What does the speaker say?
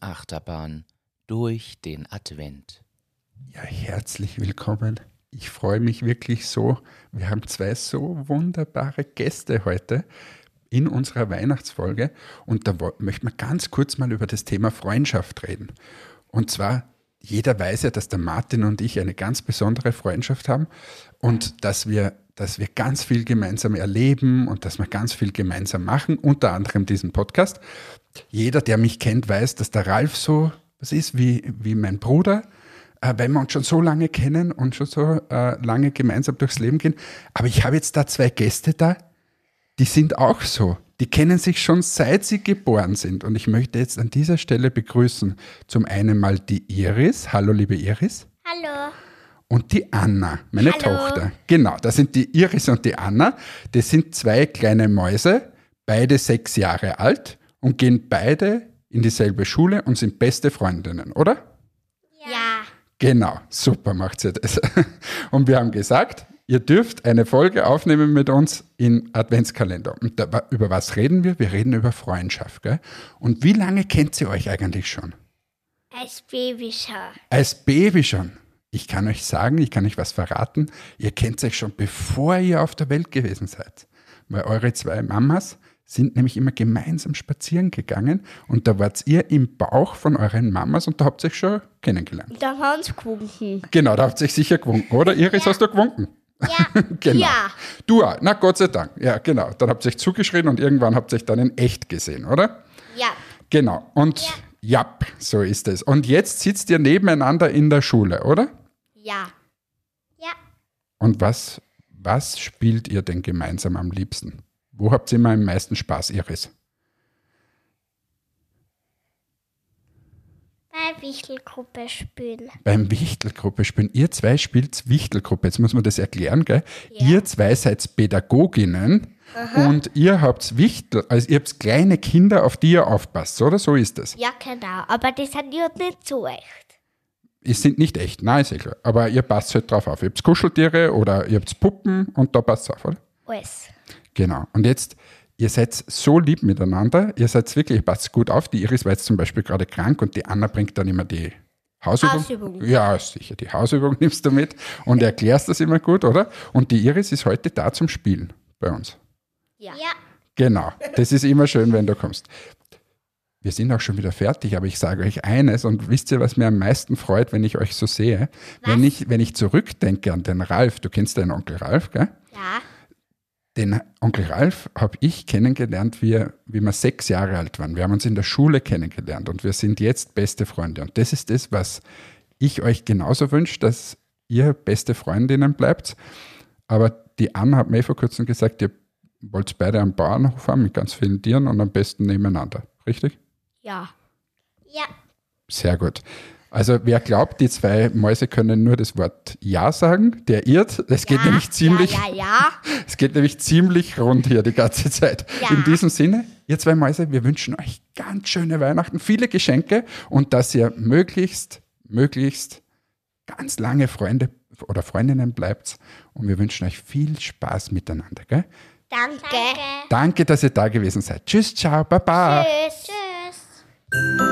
Achterbahn durch den Advent. Ja, herzlich willkommen. Ich freue mich wirklich so. Wir haben zwei so wunderbare Gäste heute in unserer Weihnachtsfolge und da möchten wir ganz kurz mal über das Thema Freundschaft reden. Und zwar, jeder weiß ja, dass der Martin und ich eine ganz besondere Freundschaft haben und dass wir dass wir ganz viel gemeinsam erleben und dass wir ganz viel gemeinsam machen, unter anderem diesen Podcast. Jeder, der mich kennt, weiß, dass der Ralf so was ist wie, wie mein Bruder, äh, weil wir uns schon so lange kennen und schon so äh, lange gemeinsam durchs Leben gehen. Aber ich habe jetzt da zwei Gäste da, die sind auch so. Die kennen sich schon seit sie geboren sind. Und ich möchte jetzt an dieser Stelle begrüßen zum einen mal die Iris. Hallo, liebe Iris. Hallo und die Anna, meine Hallo. Tochter. Genau, das sind die Iris und die Anna. Das sind zwei kleine Mäuse, beide sechs Jahre alt und gehen beide in dieselbe Schule und sind beste Freundinnen, oder? Ja. Genau, super macht sie das. Und wir haben gesagt, ihr dürft eine Folge aufnehmen mit uns in Adventskalender. Und da, über was reden wir? Wir reden über Freundschaft. Gell? Und wie lange kennt ihr euch eigentlich schon? Als Baby schon. Als Baby schon. Ich kann euch sagen, ich kann euch was verraten. Ihr kennt euch schon bevor ihr auf der Welt gewesen seid. Weil eure zwei Mamas sind nämlich immer gemeinsam spazieren gegangen und da wart ihr im Bauch von euren Mamas und da habt ihr euch schon kennengelernt. Da haben sie gewunken. Genau, da habt ihr euch sicher gewunken, oder? Iris, hast du gewunken? Ja. genau. Ja. Du auch. Na, Gott sei Dank. Ja, genau. Dann habt ihr euch zugeschrien und irgendwann habt ihr euch dann in echt gesehen, oder? Ja. Genau. Und ja, so ist es. Und jetzt sitzt ihr nebeneinander in der Schule, oder? Ja. Ja. Und was, was spielt ihr denn gemeinsam am liebsten? Wo habt ihr immer am meisten Spaß, Iris? Bei Wichtelgruppe spielen. Beim Wichtelgruppe spielen. Ihr zwei spielt Wichtelgruppe. Jetzt muss man das erklären, gell? Ihr zwei seid Pädagoginnen und ihr habt Wichtel, also ihr habt kleine Kinder, auf die ihr aufpasst, oder? So ist es. Ja, genau. Aber das sind ja nicht so echt. Es sind nicht echt, nein, ist eh klar. Aber ihr passt halt drauf auf. Ihr habt Kuscheltiere oder ihr habt Puppen und da passt auf, oder? Alles. Genau. Und jetzt, ihr seid so lieb miteinander, ihr seid wirklich, ihr passt gut auf. Die Iris war jetzt zum Beispiel gerade krank und die Anna bringt dann immer die Hausübung. Hausübung. Ja, sicher, die Hausübung nimmst du mit und erklärst das immer gut, oder? Und die Iris ist heute da zum Spielen bei uns. Ja. Genau, das ist immer schön, wenn du kommst. Wir sind auch schon wieder fertig, aber ich sage euch eines und wisst ihr, was mir am meisten freut, wenn ich euch so sehe? Wenn ich, wenn ich zurückdenke an den Ralf, du kennst deinen Onkel Ralf, gell? Ja. Den Onkel Ralf habe ich kennengelernt, wie, wie wir sechs Jahre alt waren. Wir haben uns in der Schule kennengelernt und wir sind jetzt beste Freunde. Und das ist das, was ich euch genauso wünsche, dass ihr beste Freundinnen bleibt. Aber die Anna hat mir vor kurzem gesagt, ihr wollt beide am Bauernhof haben mit ganz vielen Tieren und am besten nebeneinander. Richtig? Ja. Ja. Sehr gut. Also wer glaubt, die zwei Mäuse können nur das Wort Ja sagen, der irrt. Es geht ja. nämlich ziemlich, Ja, ja, ja. es geht nämlich ziemlich rund hier die ganze Zeit. Ja. In diesem Sinne, ihr zwei Mäuse, wir wünschen euch ganz schöne Weihnachten, viele Geschenke und dass ihr möglichst, möglichst ganz lange Freunde oder Freundinnen bleibt. Und wir wünschen euch viel Spaß miteinander. Gell? Danke. Danke, dass ihr da gewesen seid. Tschüss, ciao, baba. Tschüss. Tschüss.